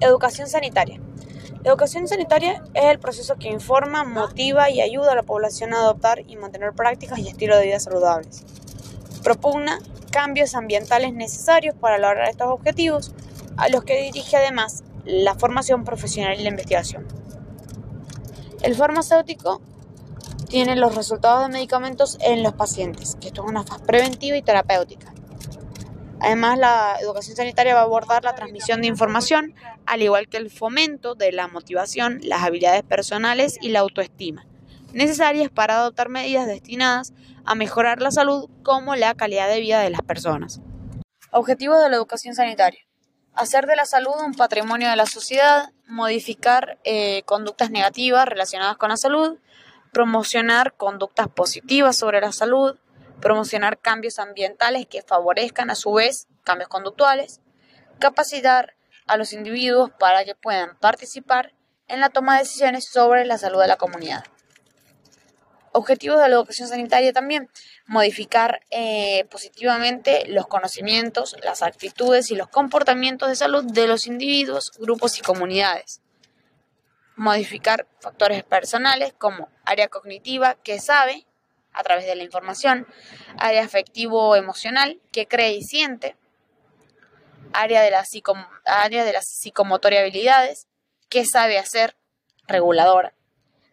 Educación sanitaria. La educación sanitaria es el proceso que informa, motiva y ayuda a la población a adoptar y mantener prácticas y estilos de vida saludables. Propugna cambios ambientales necesarios para lograr estos objetivos, a los que dirige además la formación profesional y la investigación. El farmacéutico tiene los resultados de medicamentos en los pacientes, que esto es una fase preventiva y terapéutica. Además, la educación sanitaria va a abordar la transmisión de información, al igual que el fomento de la motivación, las habilidades personales y la autoestima, necesarias para adoptar medidas destinadas a mejorar la salud como la calidad de vida de las personas. Objetivos de la educación sanitaria. Hacer de la salud un patrimonio de la sociedad, modificar eh, conductas negativas relacionadas con la salud, promocionar conductas positivas sobre la salud, promocionar cambios ambientales que favorezcan a su vez cambios conductuales, capacitar a los individuos para que puedan participar en la toma de decisiones sobre la salud de la comunidad. Objetivos de la educación sanitaria también, modificar eh, positivamente los conocimientos, las actitudes y los comportamientos de salud de los individuos, grupos y comunidades. Modificar factores personales como área cognitiva que sabe a través de la información, área afectivo-emocional, que cree y siente, área de, la área de las psicomotoria habilidades, que sabe hacer, reguladora.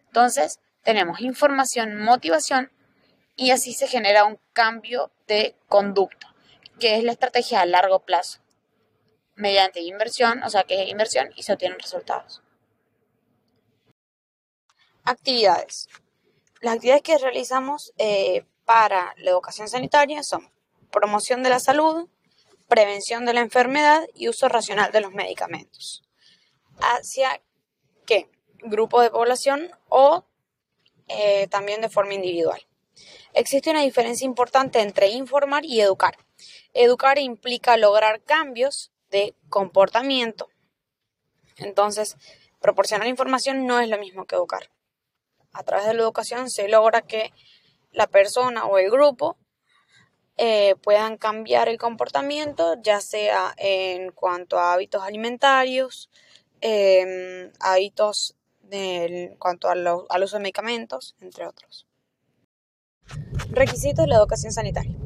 Entonces, tenemos información, motivación, y así se genera un cambio de conducta, que es la estrategia a largo plazo, mediante inversión, o sea que es inversión y se obtienen resultados. Actividades. Las actividades que realizamos eh, para la educación sanitaria son promoción de la salud, prevención de la enfermedad y uso racional de los medicamentos. ¿Hacia qué? Grupo de población o eh, también de forma individual. Existe una diferencia importante entre informar y educar. Educar implica lograr cambios de comportamiento. Entonces, proporcionar información no es lo mismo que educar a través de la educación se logra que la persona o el grupo eh, puedan cambiar el comportamiento, ya sea en cuanto a hábitos alimentarios, em, hábitos en cuanto al uso de medicamentos, entre otros. Requisitos de la educación sanitaria.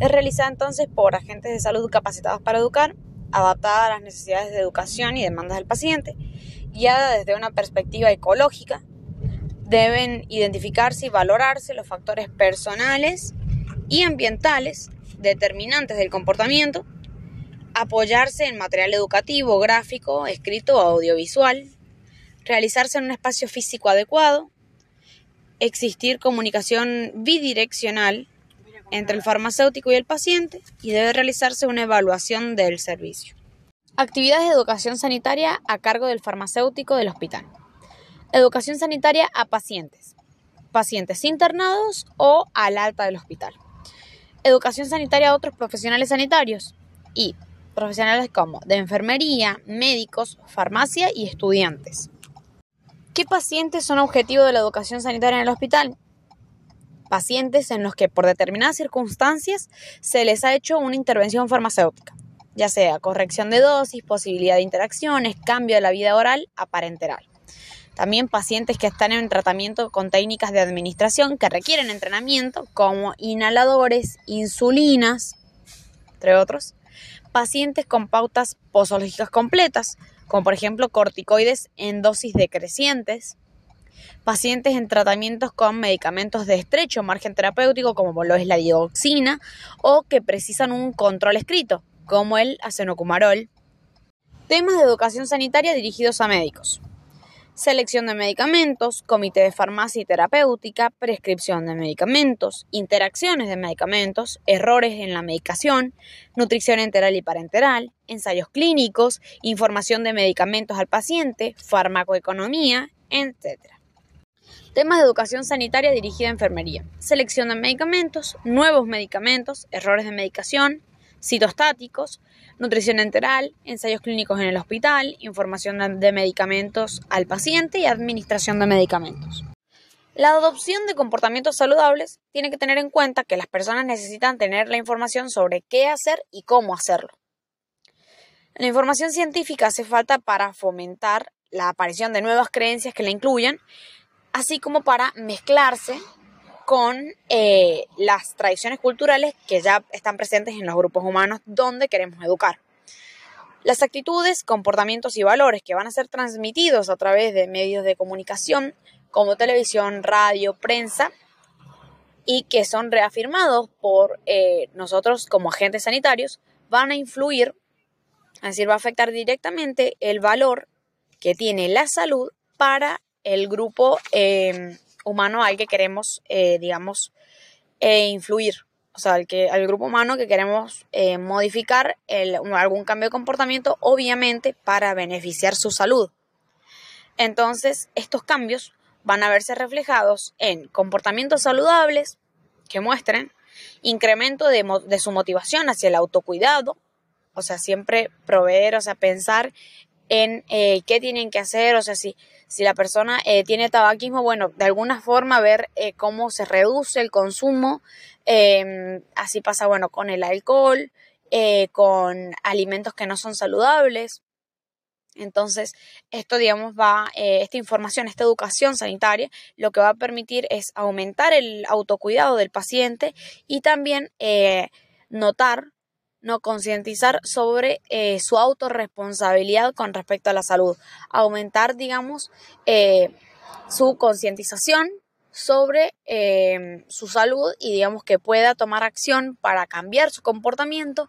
Es realizada entonces por agentes de salud capacitados para educar, adaptada a las necesidades de educación y demandas del paciente, guiada desde una perspectiva ecológica, deben identificarse y valorarse los factores personales y ambientales determinantes del comportamiento, apoyarse en material educativo, gráfico, escrito o audiovisual, realizarse en un espacio físico adecuado, existir comunicación bidireccional entre el farmacéutico y el paciente y debe realizarse una evaluación del servicio. Actividades de educación sanitaria a cargo del farmacéutico del hospital. Educación sanitaria a pacientes, pacientes internados o al alta del hospital. Educación sanitaria a otros profesionales sanitarios y profesionales como de enfermería, médicos, farmacia y estudiantes. ¿Qué pacientes son objetivo de la educación sanitaria en el hospital? Pacientes en los que por determinadas circunstancias se les ha hecho una intervención farmacéutica, ya sea corrección de dosis, posibilidad de interacciones, cambio de la vida oral a parenteral. También pacientes que están en tratamiento con técnicas de administración que requieren entrenamiento, como inhaladores, insulinas, entre otros. Pacientes con pautas posológicas completas, como por ejemplo corticoides en dosis decrecientes. Pacientes en tratamientos con medicamentos de estrecho margen terapéutico, como lo es la dioxina, o que precisan un control escrito, como el acenocumarol. Temas de educación sanitaria dirigidos a médicos selección de medicamentos, comité de farmacia y terapéutica, prescripción de medicamentos, interacciones de medicamentos, errores en la medicación, nutrición enteral y parenteral, ensayos clínicos, información de medicamentos al paciente, farmacoeconomía, etc. Temas de educación sanitaria dirigida a enfermería, selección de medicamentos, nuevos medicamentos, errores de medicación, citostáticos, nutrición enteral, ensayos clínicos en el hospital, información de medicamentos al paciente y administración de medicamentos. La adopción de comportamientos saludables tiene que tener en cuenta que las personas necesitan tener la información sobre qué hacer y cómo hacerlo. La información científica hace falta para fomentar la aparición de nuevas creencias que la incluyan, así como para mezclarse con eh, las tradiciones culturales que ya están presentes en los grupos humanos donde queremos educar. Las actitudes, comportamientos y valores que van a ser transmitidos a través de medios de comunicación como televisión, radio, prensa, y que son reafirmados por eh, nosotros como agentes sanitarios, van a influir, es decir, va a afectar directamente el valor que tiene la salud para el grupo eh, humano al que queremos, eh, digamos, eh, influir. O sea, al, que, grupo humano que queremos eh, modificar algún cambio de comportamiento, obviamente para beneficiar su salud. Entonces, estos cambios van a verse reflejados en comportamientos saludables que muestren incremento de, de su motivación hacia el autocuidado, o sea, siempre proveer, o sea, pensar en eh, qué tienen que hacer, o sea, si, si la persona eh, tiene tabaquismo, bueno, de alguna forma ver eh, cómo se reduce el consumo, em, así pasa, bueno, con el alcohol, con alimentos que no son saludables. Entonces, esto, digamos, va, esta información, esta educación sanitaria, lo que va a permitir es aumentar el autocuidado del paciente y también notar no concientizar sobre eh, su autorresponsabilidad con respecto a la salud, aumentar, digamos, eh, su concientización sobre eh, su salud y digamos que pueda tomar acción para cambiar su comportamiento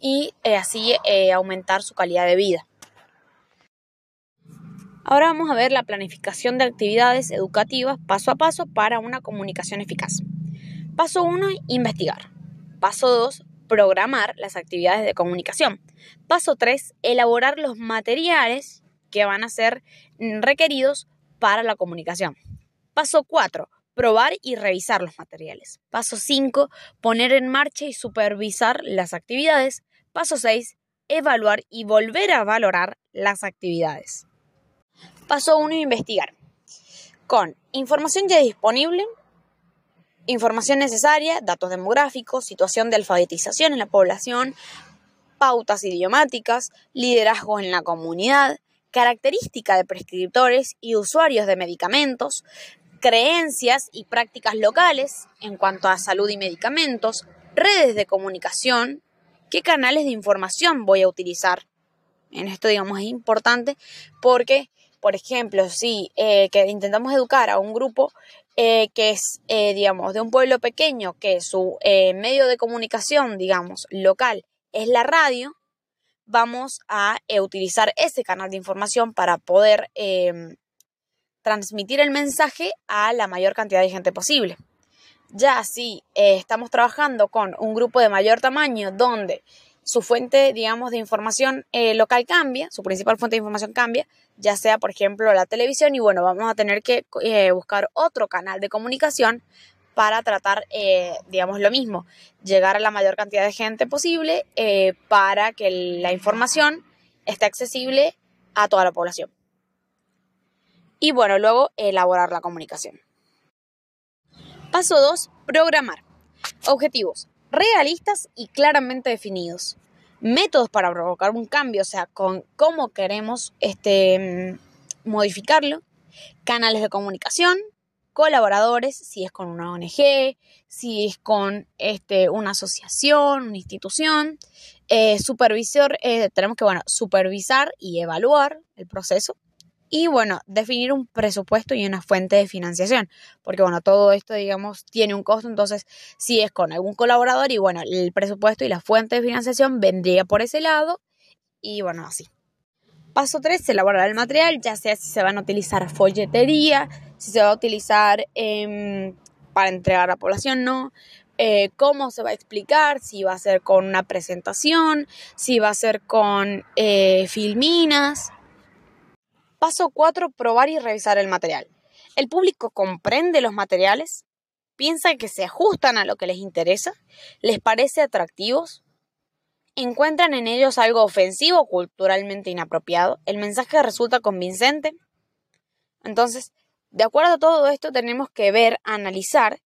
y así aumentar su calidad de vida. Ahora vamos a ver la planificación de actividades educativas paso a paso para una comunicación eficaz. Paso 1, investigar. Paso 2, programar las actividades de comunicación. Paso 3, elaborar los materiales que van a ser requeridos para la comunicación. Paso 4, probar y revisar los materiales. Paso 5, poner en marcha y supervisar las actividades. Paso 6, evaluar y volver a valorar las actividades. Paso 1, investigar. Con información ya disponible, información necesaria, datos demográficos, situación de alfabetización en la población, pautas idiomáticas, liderazgo en la comunidad, característica de prescriptores y usuarios de medicamentos, creencias y prácticas locales en cuanto a salud y medicamentos, redes de comunicación, qué canales de información voy a utilizar. En esto, digamos, es importante porque, por ejemplo, si eh, que intentamos educar a un grupo eh, que es, eh, digamos, de un pueblo pequeño, que su eh, medio de comunicación, digamos, local es la radio, vamos a utilizar ese canal de información para poder em, transmitir el mensaje a la mayor cantidad de gente posible. Ya si estamos trabajando con un grupo de mayor tamaño donde su fuente, digamos, de información eh, local cambia, su principal fuente de información cambia, ya sea, por ejemplo, la televisión, y bueno, vamos a tener que eh, buscar otro canal de comunicación para tratar, eh, digamos, lo mismo, llegar a la mayor cantidad de gente posible para que la información esté accesible a toda la población. Y bueno, luego elaborar la comunicación. Paso 2, programar. Objetivos realistas y claramente definidos. Métodos para provocar un cambio, o sea, con cómo queremos este, modificarlo. Canales de comunicación, colaboradores, si es con una ONG, si es con este, una asociación, una institución. Eh, supervisor, eh, tenemos que bueno, supervisar y evaluar el proceso y bueno, definir un presupuesto y una fuente de financiación, porque bueno, todo esto digamos tiene un costo, entonces si es con algún colaborador y bueno, el presupuesto y la fuente de financiación vendría por ese lado y bueno, así. Paso 3, elaborar el material, ya sea si se van a utilizar folletería, si se va a utilizar em, para entregar a la población, no, eh, cómo se va a explicar, si va a ser con una presentación, si va a ser con eh, filminas, Paso 4. Probar y revisar el material. ¿El público comprende los materiales? ¿Piensa que se ajustan a lo que les interesa? ¿Les parece atractivos? ¿Encuentran en ellos algo ofensivo culturalmente inapropiado? ¿El mensaje resulta convincente? Entonces, de acuerdo a todo esto, tenemos que ver, analizar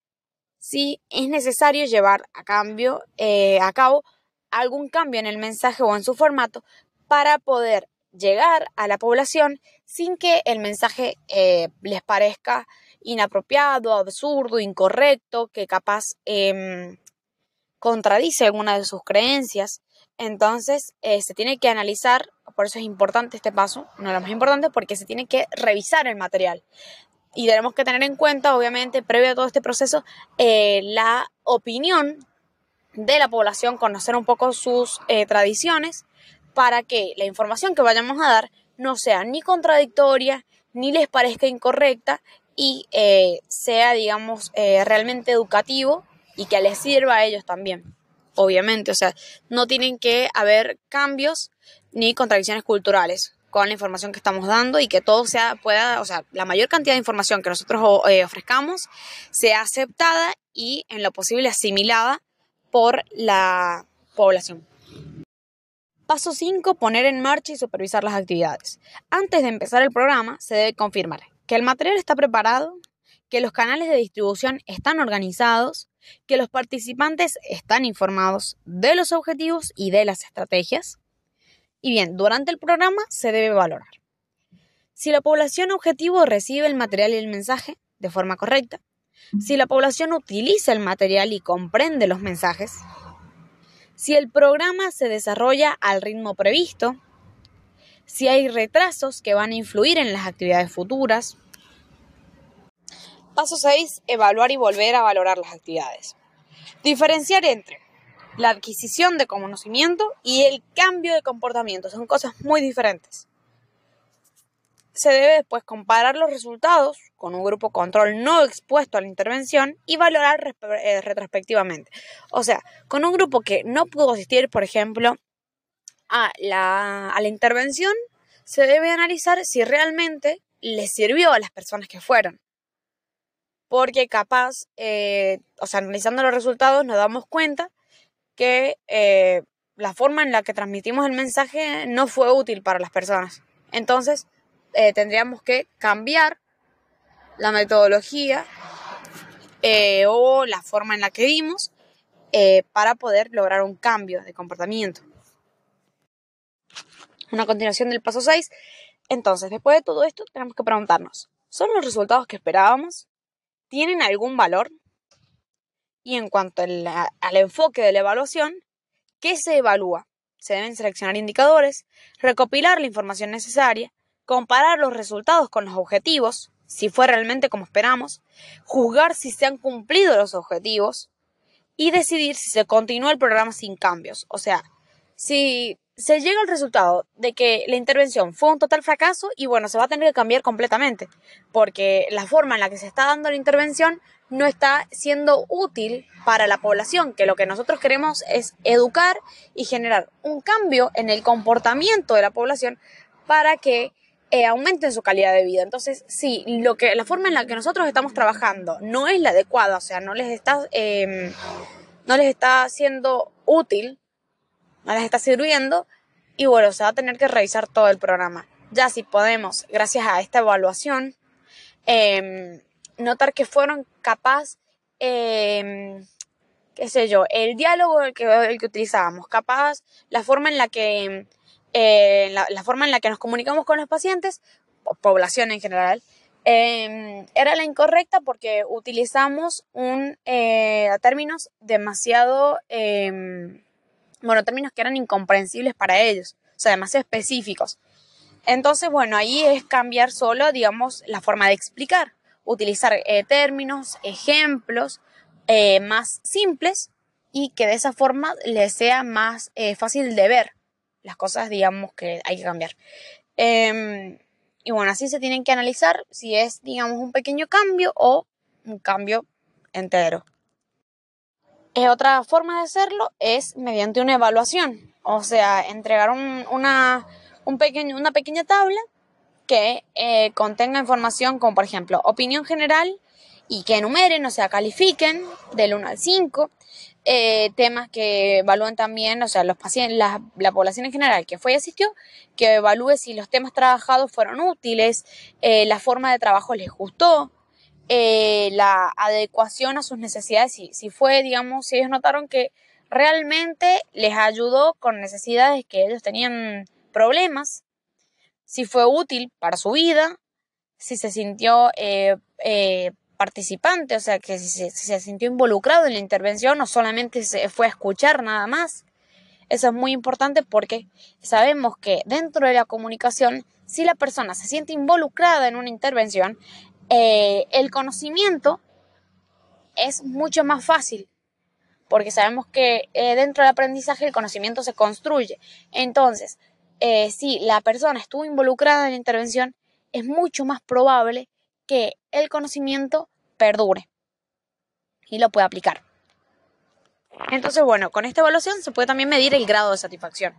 si es necesario llevar a, cambio, eh, a cabo algún cambio en el mensaje o en su formato para poder llegar a la población sin que el mensaje eh, les parezca inapropiado, absurdo, incorrecto, que capaz em, contradice alguna de sus creencias. Entonces eh, se tiene que analizar, por eso es importante este paso, uno de los más importantes, porque se tiene que revisar el material. Y tenemos que tener en cuenta, obviamente, previo a todo este proceso, eh, la opinión de la población, conocer un poco sus tradiciones, para que la información que vayamos a dar no sea ni contradictoria, ni les parezca incorrecta y sea, digamos, realmente educativo y que les sirva a ellos también, obviamente. O sea, no tienen que haber cambios ni contradicciones culturales con la información que estamos dando y que todo sea, pueda, o sea, la mayor cantidad de información que nosotros eh, ofrezcamos sea aceptada y en lo posible asimilada por la población. Paso 5. Poner en marcha y supervisar las actividades. Antes de empezar el programa, se debe confirmar que el material está preparado, que los canales de distribución están organizados, que los participantes están informados de los objetivos y de las estrategias. Y bien, durante el programa se debe valorar. Si la población objetivo recibe el material y el mensaje de forma correcta, si la población utiliza el material y comprende los mensajes, si el programa se desarrolla al ritmo previsto, si hay retrasos que van a influir en las actividades futuras, Paso 6. Evaluar y volver a valorar las actividades. Diferenciar entre la adquisición de conocimiento y el cambio de comportamiento. Son cosas muy diferentes. Se debe después comparar los resultados con un grupo control no expuesto a la intervención y valorar eh, retrospectivamente. O sea, con un grupo que no pudo asistir, por ejemplo, a la, a la intervención, se debe analizar si realmente les sirvió a las personas que fueron porque capaz, eh, o sea, analizando los resultados nos damos cuenta que eh, la forma en la que transmitimos el mensaje no fue útil para las personas. Entonces, eh, tendríamos que cambiar la metodología o la forma en la que dimos para poder lograr un cambio de comportamiento. Una continuación del paso 6. Entonces, después de todo esto, tenemos que preguntarnos, ¿son los resultados que esperábamos? tienen algún valor. Y en cuanto al, enfoque de la evaluación, ¿qué se evalúa? Se deben seleccionar indicadores, recopilar la información necesaria, comparar los resultados con los objetivos, si fue realmente como esperamos, juzgar si se han cumplido los objetivos y decidir si se continúa el programa sin cambios. O sea, si se llega al resultado de que la intervención fue un total fracaso y bueno, se va a tener que cambiar completamente, porque la forma en la que se está dando la intervención no está siendo útil para la población, que lo que nosotros queremos es educar y generar un cambio en el comportamiento de la población para que eh, aumenten su calidad de vida. Entonces, si lo que, la forma en la que nosotros estamos trabajando no es la adecuada, o sea, no les está, em, no les está siendo útil, no les está sirviendo y bueno, se va a tener que revisar todo el programa. Ya si podemos, gracias a esta evaluación, em, notar que fueron capaz, em, qué sé yo, el diálogo que, el que utilizábamos, capaz la forma en la que, eh, la, forma en la que nos comunicamos con los pacientes, población en general, em, era la incorrecta porque utilizamos un eh, términos demasiado bueno, términos que eran incomprensibles para ellos, o sea, demasiado específicos. Entonces, bueno, ahí es cambiar solo, digamos, la forma de explicar, utilizar eh, términos, ejemplos eh, más simples y que de esa forma les sea más eh, fácil de ver las cosas, digamos, que hay que cambiar. Em, y bueno, así se tienen que analizar si es, digamos, un pequeño cambio o un cambio entero. Eh, otra forma de hacerlo es mediante una evaluación, o sea, entregar una, un pequeño, una pequeña tabla que eh, contenga información como por ejemplo opinión general y que enumeren, o sea, califiquen del 1 al 5, eh, temas que evalúen también, o sea, los pacientes, la, la, población en general que fue y asistió, que evalúe si los temas trabajados fueron útiles, la forma de trabajo les gustó, eh, la adecuación a sus necesidades, si, fue, digamos, si ellos notaron que realmente les ayudó con necesidades que ellos tenían problemas, si fue útil para su vida, si se sintió eh, eh, participante, o sea, que se, se, sintió involucrado en la intervención, no solamente se fue a escuchar nada más. Eso es muy importante porque sabemos que dentro de la comunicación, si la persona se siente involucrada en una intervención, eh, el conocimiento es mucho más fácil porque sabemos que eh, dentro del aprendizaje el conocimiento se construye. Entonces, eh, si la persona estuvo involucrada en la intervención, es mucho más probable que el conocimiento perdure y lo pueda aplicar. Entonces, bueno, con esta evaluación se puede también medir el grado de satisfacción.